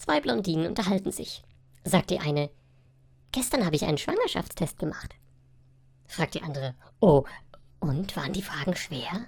Zwei Blondinen unterhalten sich. Sagt die eine, gestern habe ich einen Schwangerschaftstest gemacht. Fragt die andere, oh, und waren die Fragen schwer?